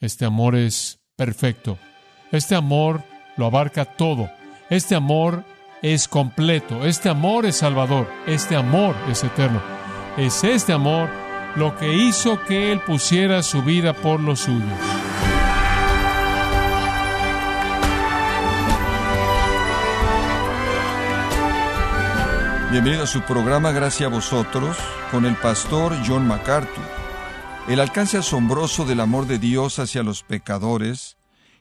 Este amor es perfecto. Este amor lo abarca todo. Este amor es completo. Este amor es salvador. Este amor es eterno. Es este amor lo que hizo que Él pusiera su vida por los suyos. Bienvenido a su programa Gracias a vosotros con el pastor John MacArthur. El alcance asombroso del amor de Dios hacia los pecadores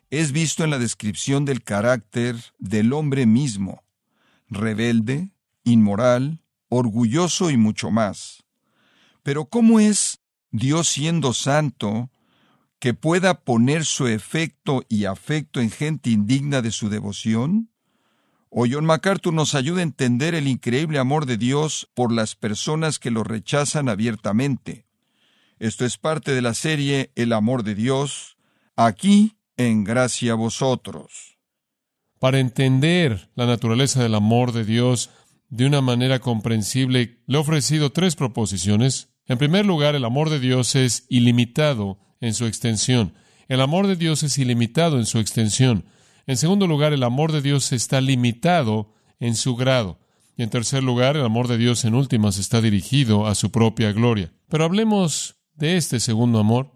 es visto en la descripción del carácter del hombre mismo, rebelde, inmoral, orgulloso y mucho más. Pero ¿cómo es Dios siendo santo que pueda poner su efecto y afecto en gente indigna de su devoción? O John MacArthur nos ayuda a entender el increíble amor de Dios por las personas que lo rechazan abiertamente. Esto es parte de la serie El amor de Dios, aquí en gracia a vosotros. Para entender la naturaleza del amor de Dios de una manera comprensible, le he ofrecido tres proposiciones. En primer lugar, el amor de Dios es ilimitado en su extensión. El amor de Dios es ilimitado en su extensión. En segundo lugar, el amor de Dios está limitado en su grado. Y en tercer lugar, el amor de Dios en últimas está dirigido a su propia gloria. Pero hablemos de este segundo amor,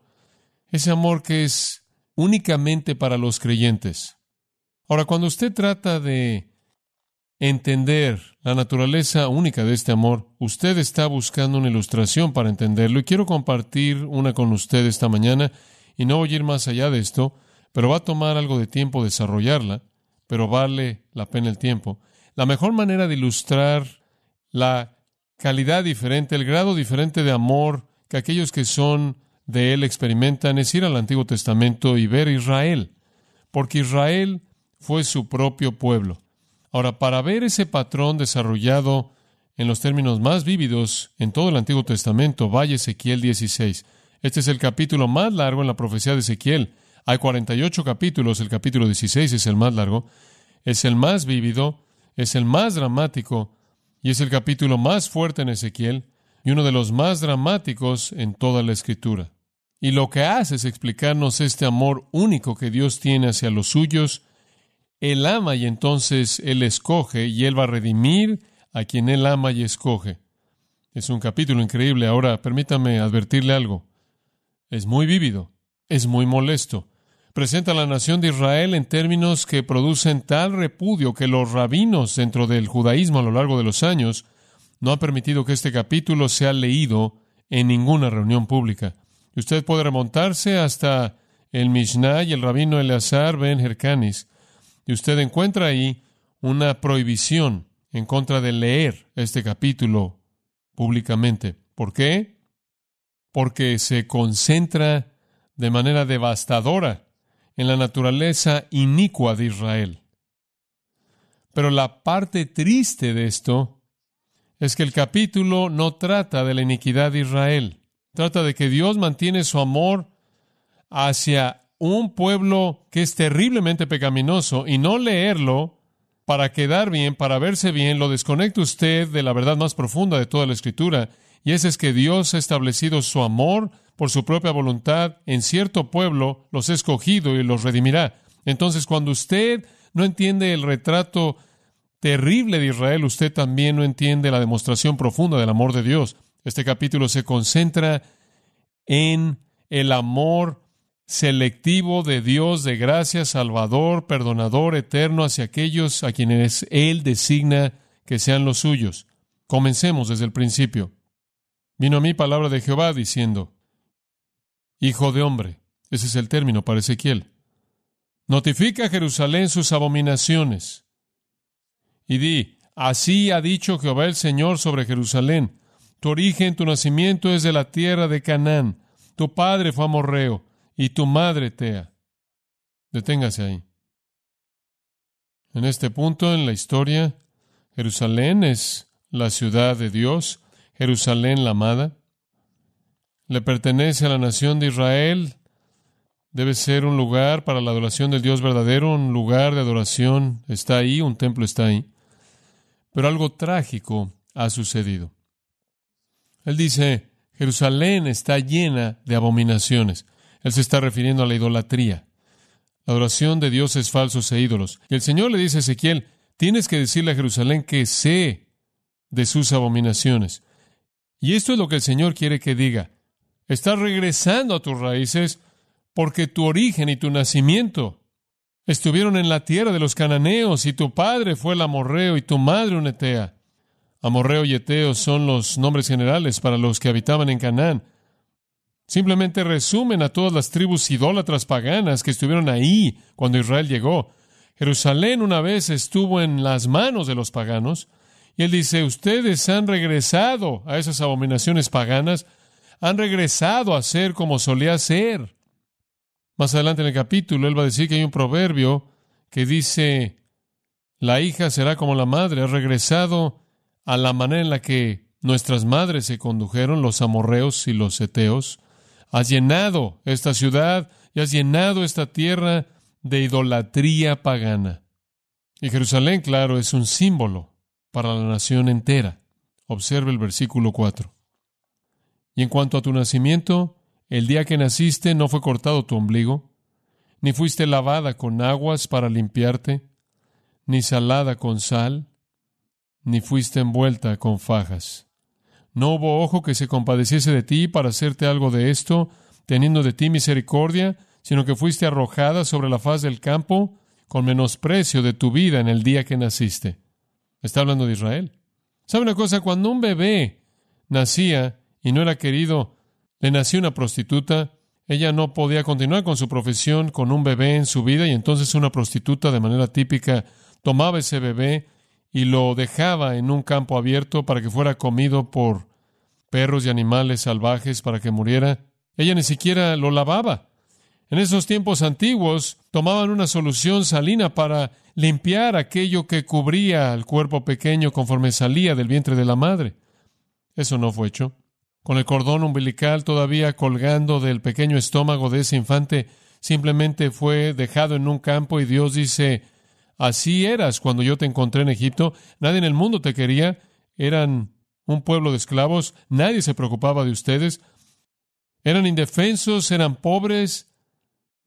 ese amor que es únicamente para los creyentes. Ahora, cuando usted trata de entender la naturaleza única de este amor, usted está buscando una ilustración para entenderlo y quiero compartir una con usted esta mañana y no voy a ir más allá de esto, pero va a tomar algo de tiempo desarrollarla, pero vale la pena el tiempo. La mejor manera de ilustrar la calidad diferente, el grado diferente de amor que aquellos que son de él experimentan es ir al Antiguo Testamento y ver Israel, porque Israel fue su propio pueblo. Ahora, para ver ese patrón desarrollado en los términos más vívidos en todo el Antiguo Testamento, vaya Ezequiel 16. Este es el capítulo más largo en la profecía de Ezequiel. Hay 48 capítulos, el capítulo 16 es el más largo, es el más vívido, es el más dramático y es el capítulo más fuerte en Ezequiel y uno de los más dramáticos en toda la escritura. Y lo que hace es explicarnos este amor único que Dios tiene hacia los suyos. Él ama y entonces Él escoge y Él va a redimir a quien Él ama y escoge. Es un capítulo increíble. Ahora, permítame advertirle algo. Es muy vívido, es muy molesto presenta a la nación de Israel en términos que producen tal repudio que los rabinos dentro del judaísmo a lo largo de los años no han permitido que este capítulo sea leído en ninguna reunión pública. Usted puede remontarse hasta el Mishnah y el rabino Eleazar ben Herkanis, y usted encuentra ahí una prohibición en contra de leer este capítulo públicamente. ¿Por qué? Porque se concentra de manera devastadora en la naturaleza inicua de Israel. Pero la parte triste de esto es que el capítulo no trata de la iniquidad de Israel, trata de que Dios mantiene su amor hacia un pueblo que es terriblemente pecaminoso y no leerlo para quedar bien, para verse bien, lo desconecta usted de la verdad más profunda de toda la escritura, y ese es que Dios ha establecido su amor por su propia voluntad en cierto pueblo, los ha escogido y los redimirá. Entonces, cuando usted no entiende el retrato terrible de Israel, usted también no entiende la demostración profunda del amor de Dios. Este capítulo se concentra en el amor selectivo de Dios de gracia, salvador, perdonador, eterno hacia aquellos a quienes Él designa que sean los suyos. Comencemos desde el principio. Vino a mí palabra de Jehová diciendo, Hijo de hombre. Ese es el término para Ezequiel. Notifica a Jerusalén sus abominaciones. Y di, así ha dicho Jehová el Señor sobre Jerusalén. Tu origen, tu nacimiento es de la tierra de Canaán. Tu padre fue amorreo y tu madre Tea. Deténgase ahí. En este punto en la historia, Jerusalén es la ciudad de Dios, Jerusalén la amada le pertenece a la nación de Israel, debe ser un lugar para la adoración del Dios verdadero, un lugar de adoración está ahí, un templo está ahí. Pero algo trágico ha sucedido. Él dice, Jerusalén está llena de abominaciones. Él se está refiriendo a la idolatría, la adoración de dioses falsos e ídolos. Y el Señor le dice a Ezequiel, tienes que decirle a Jerusalén que sé de sus abominaciones. Y esto es lo que el Señor quiere que diga. Estás regresando a tus raíces porque tu origen y tu nacimiento estuvieron en la tierra de los cananeos y tu padre fue el amorreo y tu madre un etea. Amorreo y eteo son los nombres generales para los que habitaban en Canaán. Simplemente resumen a todas las tribus idólatras paganas que estuvieron ahí cuando Israel llegó. Jerusalén una vez estuvo en las manos de los paganos, y él dice, ustedes han regresado a esas abominaciones paganas, han regresado a ser como solía ser. Más adelante en el capítulo, él va a decir que hay un proverbio que dice, la hija será como la madre, ha regresado a la manera en la que nuestras madres se condujeron, los amorreos y los eteos. Has llenado esta ciudad y has llenado esta tierra de idolatría pagana. Y Jerusalén, claro, es un símbolo para la nación entera. Observe el versículo 4. Y en cuanto a tu nacimiento, el día que naciste no fue cortado tu ombligo, ni fuiste lavada con aguas para limpiarte, ni salada con sal, ni fuiste envuelta con fajas. No hubo ojo que se compadeciese de ti para hacerte algo de esto, teniendo de ti misericordia, sino que fuiste arrojada sobre la faz del campo con menosprecio de tu vida en el día que naciste. Está hablando de Israel. ¿Sabe una cosa? Cuando un bebé nacía y no era querido, le nació una prostituta, ella no podía continuar con su profesión con un bebé en su vida y entonces una prostituta de manera típica tomaba ese bebé y lo dejaba en un campo abierto para que fuera comido por perros y animales salvajes para que muriera. Ella ni siquiera lo lavaba. En esos tiempos antiguos tomaban una solución salina para limpiar aquello que cubría al cuerpo pequeño conforme salía del vientre de la madre. Eso no fue hecho. Con el cordón umbilical todavía colgando del pequeño estómago de ese infante, simplemente fue dejado en un campo y Dios dice, Así eras cuando yo te encontré en Egipto. Nadie en el mundo te quería. Eran un pueblo de esclavos. Nadie se preocupaba de ustedes. Eran indefensos, eran pobres,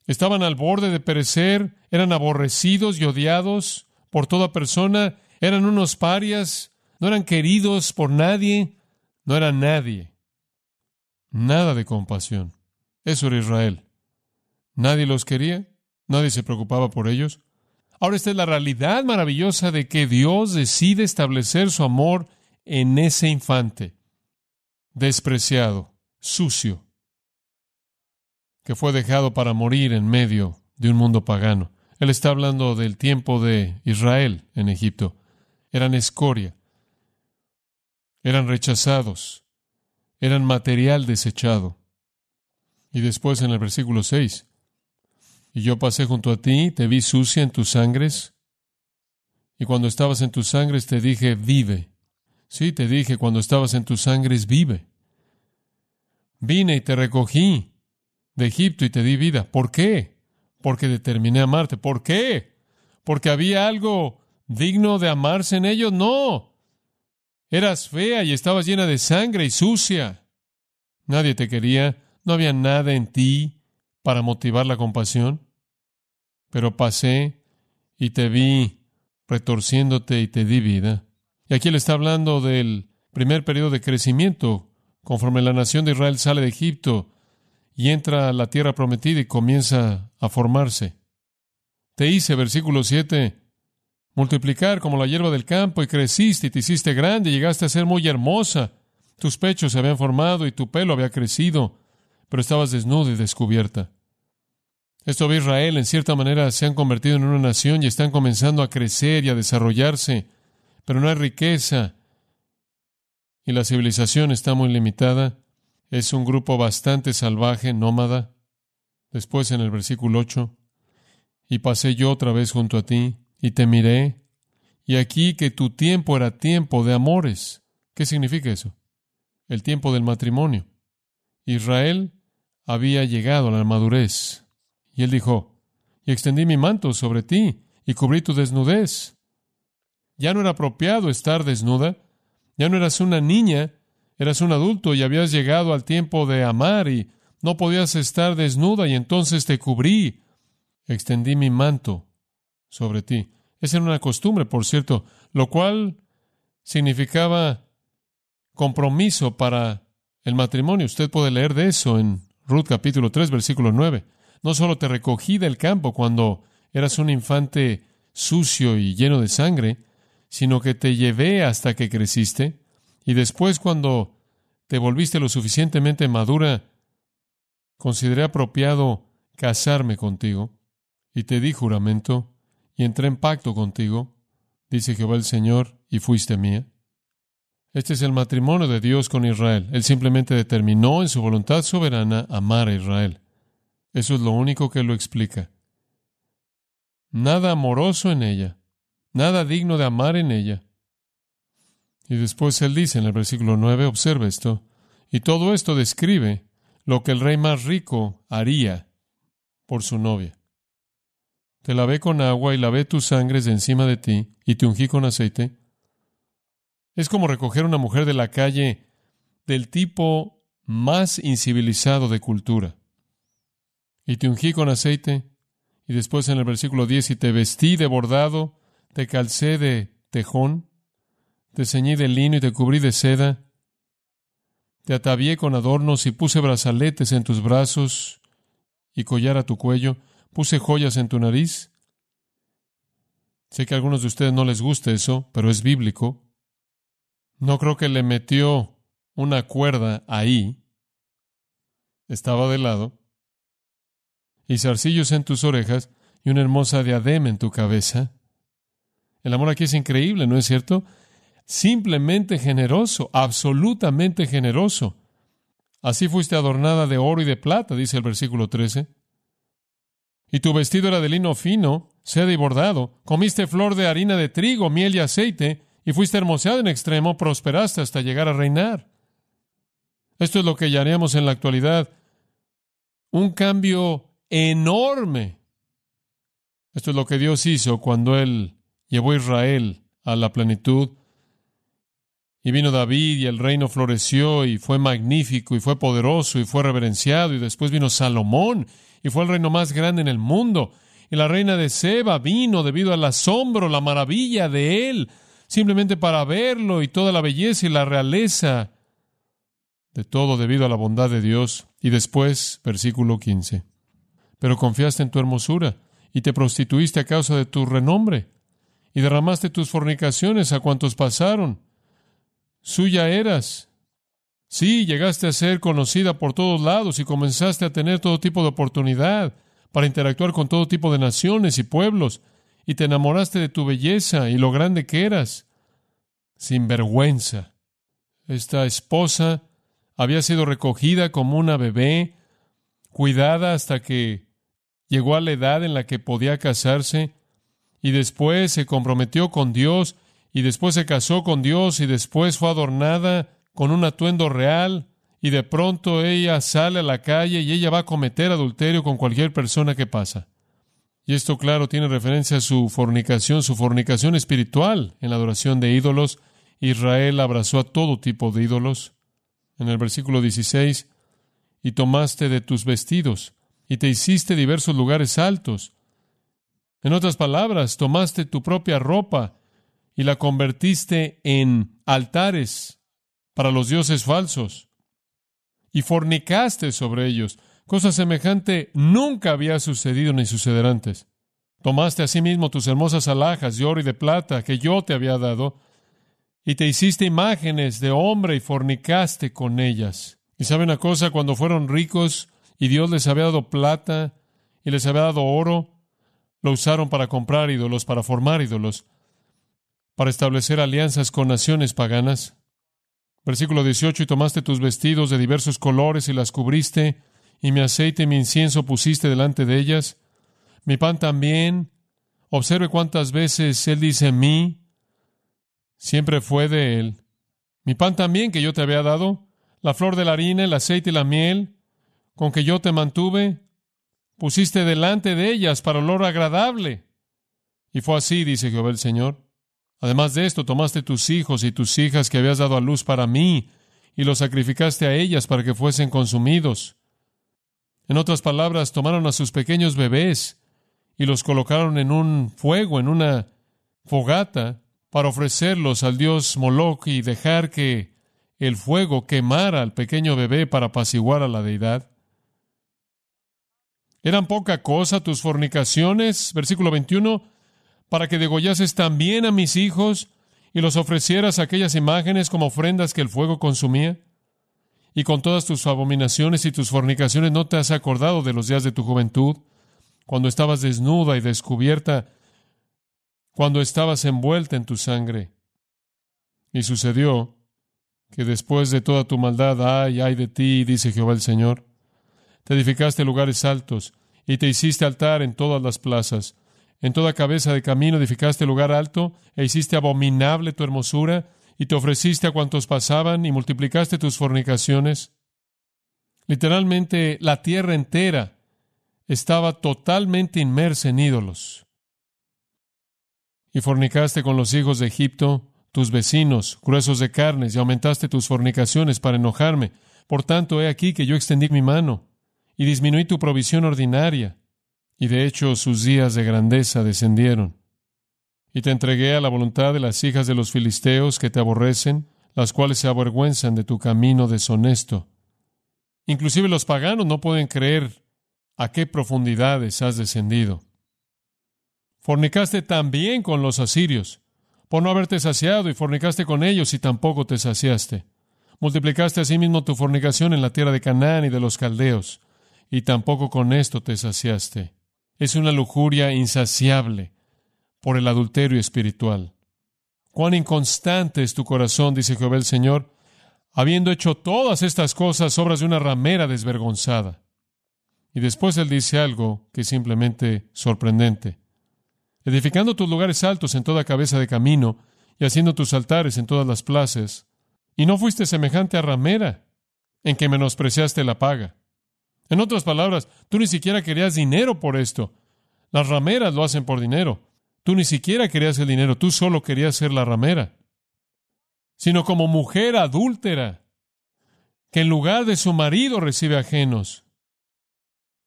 estaban al borde de perecer, eran aborrecidos y odiados por toda persona, eran unos parias, no eran queridos por nadie, no eran nadie. Nada de compasión. Eso era Israel. Nadie los quería, nadie se preocupaba por ellos. Ahora esta es la realidad maravillosa de que Dios decide establecer su amor en ese infante, despreciado, sucio, que fue dejado para morir en medio de un mundo pagano. Él está hablando del tiempo de Israel en Egipto. Eran escoria, eran rechazados, eran material desechado. Y después en el versículo 6, y yo pasé junto a ti, te vi sucia en tus sangres. Y cuando estabas en tus sangres te dije, vive. Sí, te dije, cuando estabas en tus sangres, vive. Vine y te recogí de Egipto y te di vida. ¿Por qué? Porque determiné amarte. ¿Por qué? Porque había algo digno de amarse en ellos. No. Eras fea y estabas llena de sangre y sucia. Nadie te quería. No había nada en ti para motivar la compasión pero pasé y te vi retorciéndote y te di vida. Y aquí él está hablando del primer periodo de crecimiento, conforme la nación de Israel sale de Egipto y entra a la tierra prometida y comienza a formarse. Te hice, versículo 7, multiplicar como la hierba del campo y creciste y te hiciste grande y llegaste a ser muy hermosa. Tus pechos se habían formado y tu pelo había crecido, pero estabas desnuda y descubierta. Esto ve Israel, en cierta manera, se han convertido en una nación y están comenzando a crecer y a desarrollarse, pero no hay riqueza y la civilización está muy limitada. Es un grupo bastante salvaje, nómada. Después en el versículo 8, y pasé yo otra vez junto a ti, y te miré, y aquí que tu tiempo era tiempo de amores. ¿Qué significa eso? El tiempo del matrimonio. Israel había llegado a la madurez. Y él dijo, y extendí mi manto sobre ti y cubrí tu desnudez. Ya no era apropiado estar desnuda, ya no eras una niña, eras un adulto y habías llegado al tiempo de amar y No podías estar desnuda y entonces te cubrí. Extendí mi manto sobre ti. Esa era una costumbre, por cierto, lo cual significaba compromiso para el matrimonio. Usted puede leer de eso en Ruth capítulo 3, versículo 9. No solo te recogí del campo cuando eras un infante sucio y lleno de sangre, sino que te llevé hasta que creciste, y después cuando te volviste lo suficientemente madura, consideré apropiado casarme contigo, y te di juramento, y entré en pacto contigo, dice Jehová el Señor, y fuiste mía. Este es el matrimonio de Dios con Israel. Él simplemente determinó en su voluntad soberana amar a Israel. Eso es lo único que lo explica. Nada amoroso en ella, nada digno de amar en ella. Y después él dice en el versículo 9, observa esto, y todo esto describe lo que el rey más rico haría por su novia. Te lavé con agua y lavé tus sangres de encima de ti y te ungí con aceite. Es como recoger una mujer de la calle del tipo más incivilizado de cultura. Y te ungí con aceite. Y después en el versículo 10, y te vestí de bordado, te calcé de tejón, te ceñí de lino y te cubrí de seda, te atavié con adornos y puse brazaletes en tus brazos y collar a tu cuello, puse joyas en tu nariz. Sé que a algunos de ustedes no les gusta eso, pero es bíblico. No creo que le metió una cuerda ahí. Estaba de lado. Y zarcillos en tus orejas y una hermosa diadema en tu cabeza. El amor aquí es increíble, ¿no es cierto? simplemente generoso, absolutamente generoso. Así fuiste adornada de oro y de plata, dice el versículo 13. Y tu vestido era de lino fino, seda y bordado. Comiste flor de harina de trigo, miel y aceite, y fuiste hermoseada en extremo, prosperaste hasta llegar a reinar. Esto es lo que llamaremos en la actualidad un cambio enorme. Esto es lo que Dios hizo cuando Él llevó a Israel a la plenitud y vino David y el reino floreció y fue magnífico y fue poderoso y fue reverenciado y después vino Salomón y fue el reino más grande en el mundo. Y la reina de Seba vino debido al asombro, la maravilla de él, simplemente para verlo y toda la belleza y la realeza de todo debido a la bondad de Dios. Y después, versículo 15. Pero confiaste en tu hermosura y te prostituiste a causa de tu renombre y derramaste tus fornicaciones a cuantos pasaron suya eras. Sí, llegaste a ser conocida por todos lados y comenzaste a tener todo tipo de oportunidad para interactuar con todo tipo de naciones y pueblos, y te enamoraste de tu belleza y lo grande que eras. Sin vergüenza. Esta esposa había sido recogida como una bebé, cuidada hasta que llegó a la edad en la que podía casarse, y después se comprometió con Dios y después se casó con Dios y después fue adornada con un atuendo real y de pronto ella sale a la calle y ella va a cometer adulterio con cualquier persona que pasa. Y esto, claro, tiene referencia a su fornicación, su fornicación espiritual en la adoración de ídolos. Israel abrazó a todo tipo de ídolos. En el versículo 16, y tomaste de tus vestidos, y te hiciste diversos lugares altos. En otras palabras, tomaste tu propia ropa y la convertiste en altares para los dioses falsos y fornicaste sobre ellos. Cosa semejante nunca había sucedido ni sucederá antes. Tomaste asimismo tus hermosas alhajas de oro y de plata que yo te había dado, y te hiciste imágenes de hombre y fornicaste con ellas. Y sabe una cosa, cuando fueron ricos y Dios les había dado plata y les había dado oro, lo usaron para comprar ídolos, para formar ídolos para establecer alianzas con naciones paganas. Versículo 18, y tomaste tus vestidos de diversos colores y las cubriste, y mi aceite y mi incienso pusiste delante de ellas. Mi pan también. Observe cuántas veces Él dice mí. Siempre fue de Él. Mi pan también que yo te había dado, la flor de la harina, el aceite y la miel, con que yo te mantuve, pusiste delante de ellas para olor agradable. Y fue así, dice Jehová el Señor. Además de esto, tomaste tus hijos y tus hijas que habías dado a luz para mí, y los sacrificaste a ellas para que fuesen consumidos. En otras palabras, tomaron a sus pequeños bebés y los colocaron en un fuego, en una fogata, para ofrecerlos al dios Moloch y dejar que el fuego quemara al pequeño bebé para apaciguar a la deidad. ¿Eran poca cosa tus fornicaciones? Versículo 21. Para que degollases también a mis hijos y los ofrecieras aquellas imágenes como ofrendas que el fuego consumía. Y con todas tus abominaciones y tus fornicaciones no te has acordado de los días de tu juventud, cuando estabas desnuda y descubierta, cuando estabas envuelta en tu sangre. Y sucedió que después de toda tu maldad, ay, ay de ti, dice Jehová el Señor, te edificaste lugares altos y te hiciste altar en todas las plazas. En toda cabeza de camino edificaste lugar alto e hiciste abominable tu hermosura y te ofreciste a cuantos pasaban y multiplicaste tus fornicaciones. Literalmente la tierra entera estaba totalmente inmersa en ídolos. Y fornicaste con los hijos de Egipto, tus vecinos, gruesos de carnes, y aumentaste tus fornicaciones para enojarme. Por tanto, he aquí que yo extendí mi mano y disminuí tu provisión ordinaria, y de hecho sus días de grandeza descendieron. Y te entregué a la voluntad de las hijas de los filisteos que te aborrecen, las cuales se avergüenzan de tu camino deshonesto. Inclusive los paganos no pueden creer a qué profundidades has descendido. Fornicaste también con los asirios, por no haberte saciado, y fornicaste con ellos y tampoco te saciaste. Multiplicaste asimismo tu fornicación en la tierra de Canaán y de los caldeos, y tampoco con esto te saciaste. Es una lujuria insaciable por el adulterio espiritual. Cuán inconstante es tu corazón, dice Jehová el Señor, habiendo hecho todas estas cosas obras de una ramera desvergonzada. Y después él dice algo que es simplemente sorprendente. Edificando tus lugares altos en toda cabeza de camino y haciendo tus altares en todas las plazas, y no fuiste semejante a ramera, en que menospreciaste la paga. En otras palabras, tú ni siquiera querías dinero por esto. Las rameras lo hacen por dinero. Tú ni siquiera querías el dinero, tú solo querías ser la ramera. Sino como mujer adúltera, que en lugar de su marido recibe ajenos.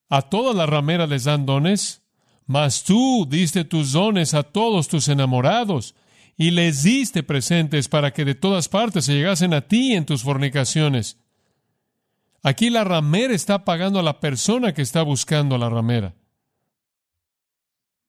A todas las rameras les dan dones, mas tú diste tus dones a todos tus enamorados y les diste presentes para que de todas partes se llegasen a ti en tus fornicaciones. Aquí la ramera está pagando a la persona que está buscando a la ramera.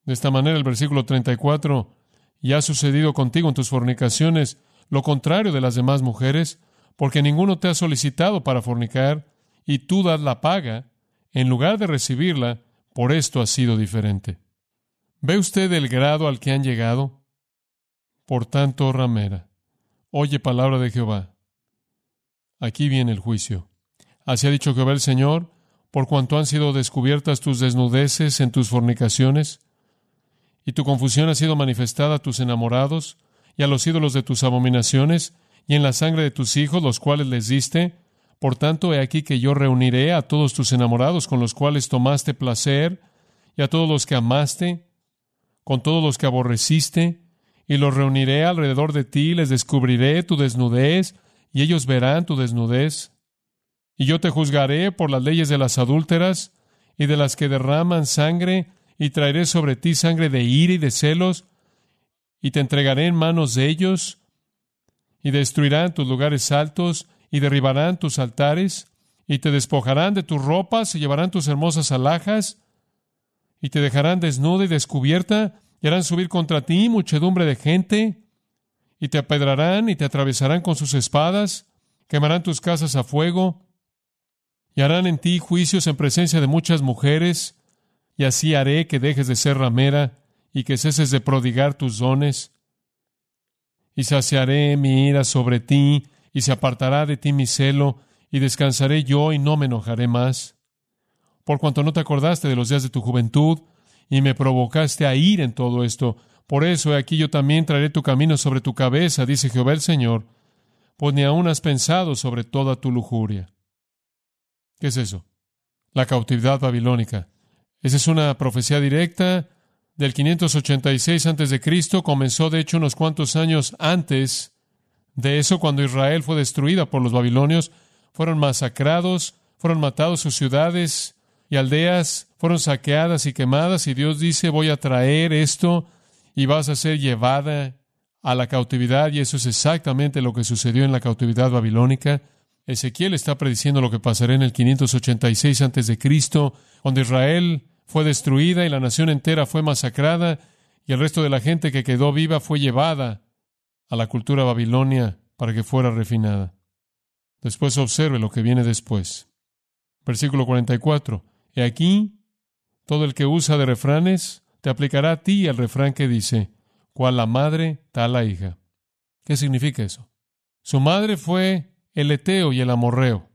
De esta manera, el versículo 34, y ha sucedido contigo en tus fornicaciones lo contrario de las demás mujeres, porque ninguno te ha solicitado para fornicar, y tú das la paga, en lugar de recibirla, por esto ha sido diferente. ¿Ve usted el grado al que han llegado? Por tanto, ramera, oye palabra de Jehová. Aquí viene el juicio. Así ha dicho Jehová el Señor, por cuanto han sido descubiertas tus desnudeces en tus fornicaciones, y tu confusión ha sido manifestada a tus enamorados y a los ídolos de tus abominaciones y en la sangre de tus hijos, los cuales les diste. Por tanto, he aquí que yo reuniré a todos tus enamorados con los cuales tomaste placer, y a todos los que amaste, con todos los que aborreciste, y los reuniré alrededor de ti, les descubriré tu desnudez, y ellos verán tu desnudez. Y yo te juzgaré por las leyes de las adúlteras y de las que derraman sangre y traeré sobre ti sangre de ira y de celos, y te entregaré en manos de ellos, y destruirán tus lugares altos, y derribarán tus altares, y te despojarán de tus ropas, y llevarán tus hermosas alhajas, y te dejarán desnuda y descubierta, y harán subir contra ti muchedumbre de gente, y te apedrarán y te atravesarán con sus espadas, quemarán tus casas a fuego, y harán en ti juicios en presencia de muchas mujeres, y así haré que dejes de ser ramera y que ceses de prodigar tus dones. Y saciaré mi ira sobre ti, y se apartará de ti mi celo, y descansaré yo y no me enojaré más. Por cuanto no te acordaste de los días de tu juventud, y me provocaste a ir en todo esto, por eso he aquí yo también traeré tu camino sobre tu cabeza, dice Jehová el Señor, pues ni aún has pensado sobre toda tu lujuria. ¿Qué es eso? La cautividad babilónica. Esa es una profecía directa del 586 a.C. Comenzó, de hecho, unos cuantos años antes de eso, cuando Israel fue destruida por los babilonios. Fueron masacrados, fueron matados sus ciudades y aldeas fueron saqueadas y quemadas y Dios dice, voy a traer esto y vas a ser llevada a la cautividad y eso es exactamente lo que sucedió en la cautividad babilónica. Ezequiel está prediciendo lo que pasará en el 586 antes de Cristo, donde Israel fue destruida y la nación entera fue masacrada y el resto de la gente que quedó viva fue llevada a la cultura babilonia para que fuera refinada. Después observe lo que viene después. Versículo 44. He aquí, todo el que usa de refranes te aplicará a ti el refrán que dice, cual la madre, tal la hija. ¿Qué significa eso? Su madre fue el Eteo y el Amorreo,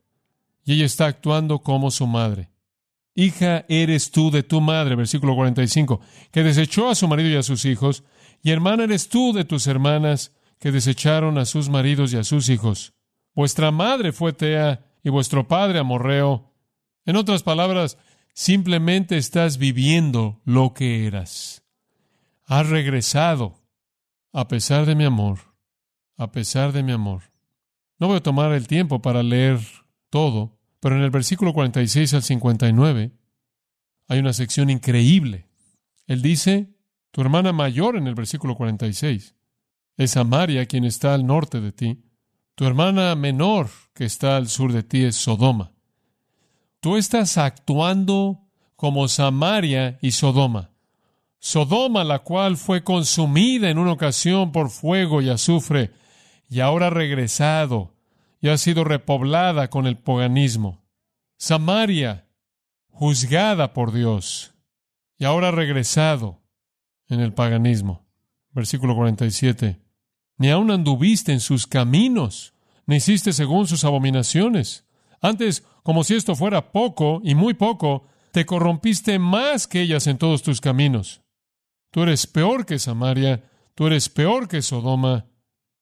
y ella está actuando como su madre. Hija eres tú de tu madre, versículo 45, que desechó a su marido y a sus hijos, y hermana eres tú de tus hermanas, que desecharon a sus maridos y a sus hijos. Vuestra madre fue Tea y vuestro padre Amorreo. En otras palabras, simplemente estás viviendo lo que eras. Has regresado a pesar de mi amor, a pesar de mi amor. No voy a tomar el tiempo para leer todo, pero en el versículo 46 al 59 hay una sección increíble. Él dice, tu hermana mayor en el versículo 46 es Samaria quien está al norte de ti. Tu hermana menor que está al sur de ti es Sodoma. Tú estás actuando como Samaria y Sodoma. Sodoma, la cual fue consumida en una ocasión por fuego y azufre, y ahora ha regresado y ha sido repoblada con el paganismo. Samaria, juzgada por Dios, y ahora ha regresado en el paganismo. Versículo 47 ni aun anduviste en sus caminos, ni hiciste según sus abominaciones. Antes, como si esto fuera poco y muy poco, te corrompiste más que ellas en todos tus caminos. Tú eres peor que Samaria, tú eres peor que Sodoma.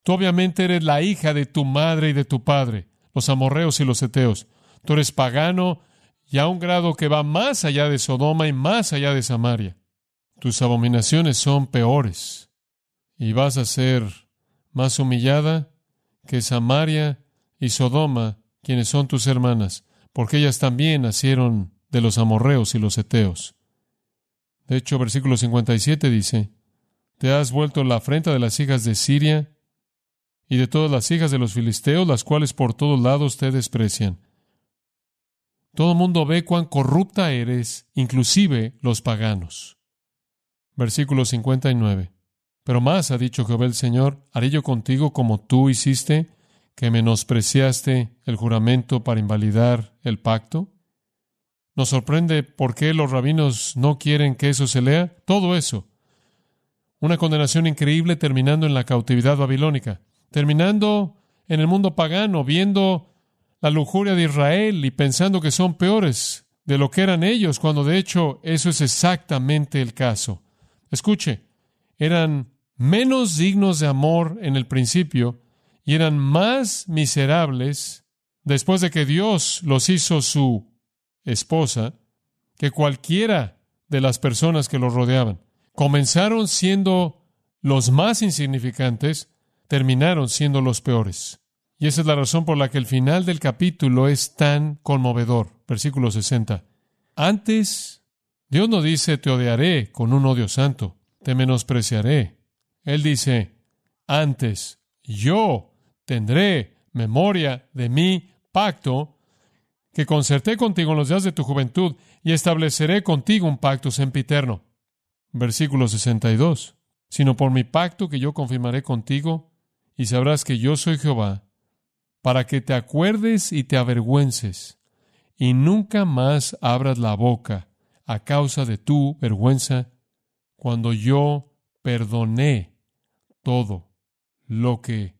Tú obviamente eres la hija de tu madre y de tu padre, los amorreos y los eteos. Tú eres pagano y a un grado que va más allá de Sodoma y más allá de Samaria. Tus abominaciones son peores y vas a ser más humillada que Samaria y Sodoma, quienes son tus hermanas, porque ellas también nacieron de los amorreos y los eteos. De hecho, versículo 57 dice, Te has vuelto la afrenta de las hijas de Siria y de todas las hijas de los filisteos, las cuales por todos lados te desprecian. Todo mundo ve cuán corrupta eres, inclusive los paganos. Versículo 59. Pero más ha dicho Jehová el Señor, haré yo contigo como tú hiciste, que menospreciaste el juramento para invalidar el pacto. ¿Nos sorprende por qué los rabinos no quieren que eso se lea? Todo eso. Una condenación increíble terminando en la cautividad babilónica, terminando en el mundo pagano, viendo la lujuria de Israel y pensando que son peores de lo que eran ellos, cuando de hecho eso es exactamente el caso. Escuche, eran menos dignos de amor en el principio y eran más miserables después de que Dios los hizo su esposa que cualquiera de las personas que los rodeaban. Comenzaron siendo los más insignificantes, terminaron siendo los peores. Y esa es la razón por la que el final del capítulo es tan conmovedor. Versículo 60. Antes, Dios no dice te odiaré con un odio santo, te menospreciaré, él dice, antes yo tendré memoria de mi pacto que concerté contigo en los días de tu juventud y estableceré contigo un pacto sempiterno. Versículo 62. Sino por mi pacto que yo confirmaré contigo y sabrás que yo soy Jehová, para que te acuerdes y te avergüences y nunca más abras la boca a causa de tu vergüenza cuando yo perdoné todo lo que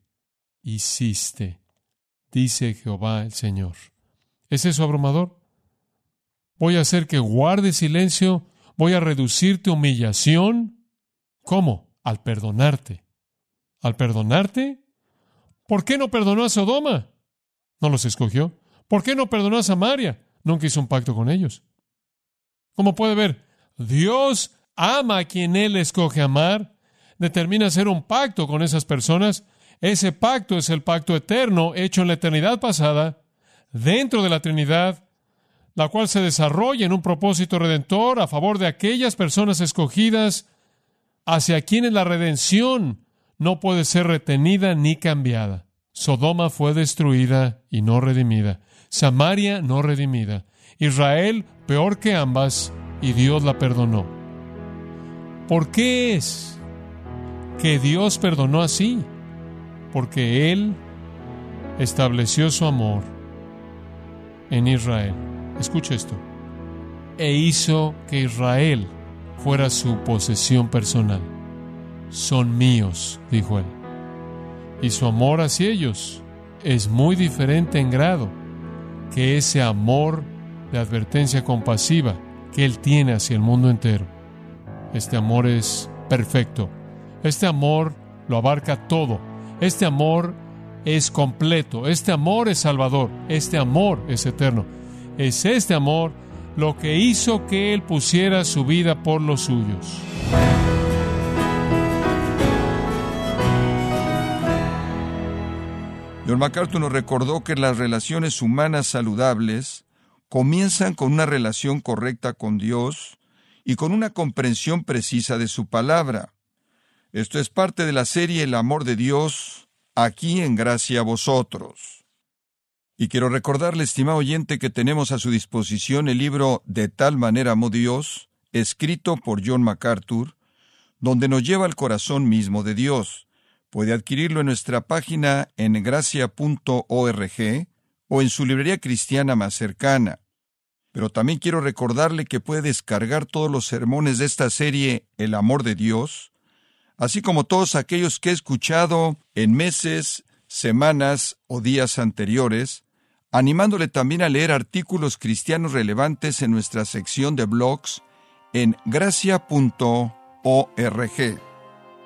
hiciste, dice Jehová el Señor. ¿Es eso abrumador? Voy a hacer que guarde silencio, voy a reducir tu humillación. ¿Cómo? Al perdonarte. ¿Al perdonarte? ¿Por qué no perdonó a Sodoma? No los escogió. ¿Por qué no perdonó a Samaria? Nunca hizo un pacto con ellos. ¿Cómo puede ver? Dios ama a quien Él escoge amar determina hacer un pacto con esas personas, ese pacto es el pacto eterno hecho en la eternidad pasada, dentro de la Trinidad, la cual se desarrolla en un propósito redentor a favor de aquellas personas escogidas hacia quienes la redención no puede ser retenida ni cambiada. Sodoma fue destruida y no redimida. Samaria no redimida. Israel peor que ambas y Dios la perdonó. ¿Por qué es que Dios perdonó así? Porque Él estableció su amor en Israel. Escucha esto. E hizo que Israel fuera su posesión personal. Son míos, dijo él. Y su amor hacia ellos es muy diferente en grado que ese amor de advertencia compasiva que él tiene hacia el mundo entero. Este amor es perfecto. Este amor lo abarca todo. Este amor es completo. Este amor es salvador. Este amor es eterno. Es este amor lo que hizo que Él pusiera su vida por los suyos. John MacArthur nos recordó que las relaciones humanas saludables comienzan con una relación correcta con Dios y con una comprensión precisa de su palabra. Esto es parte de la serie El amor de Dios, aquí en gracia a vosotros. Y quiero recordarle, estimado oyente, que tenemos a su disposición el libro De tal manera amó Dios, escrito por John MacArthur, donde nos lleva al corazón mismo de Dios. Puede adquirirlo en nuestra página en gracia.org o en su librería cristiana más cercana. Pero también quiero recordarle que puede descargar todos los sermones de esta serie El amor de Dios, así como todos aquellos que he escuchado en meses, semanas o días anteriores, animándole también a leer artículos cristianos relevantes en nuestra sección de blogs en gracia.org.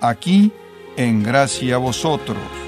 aquí en gracia vosotros.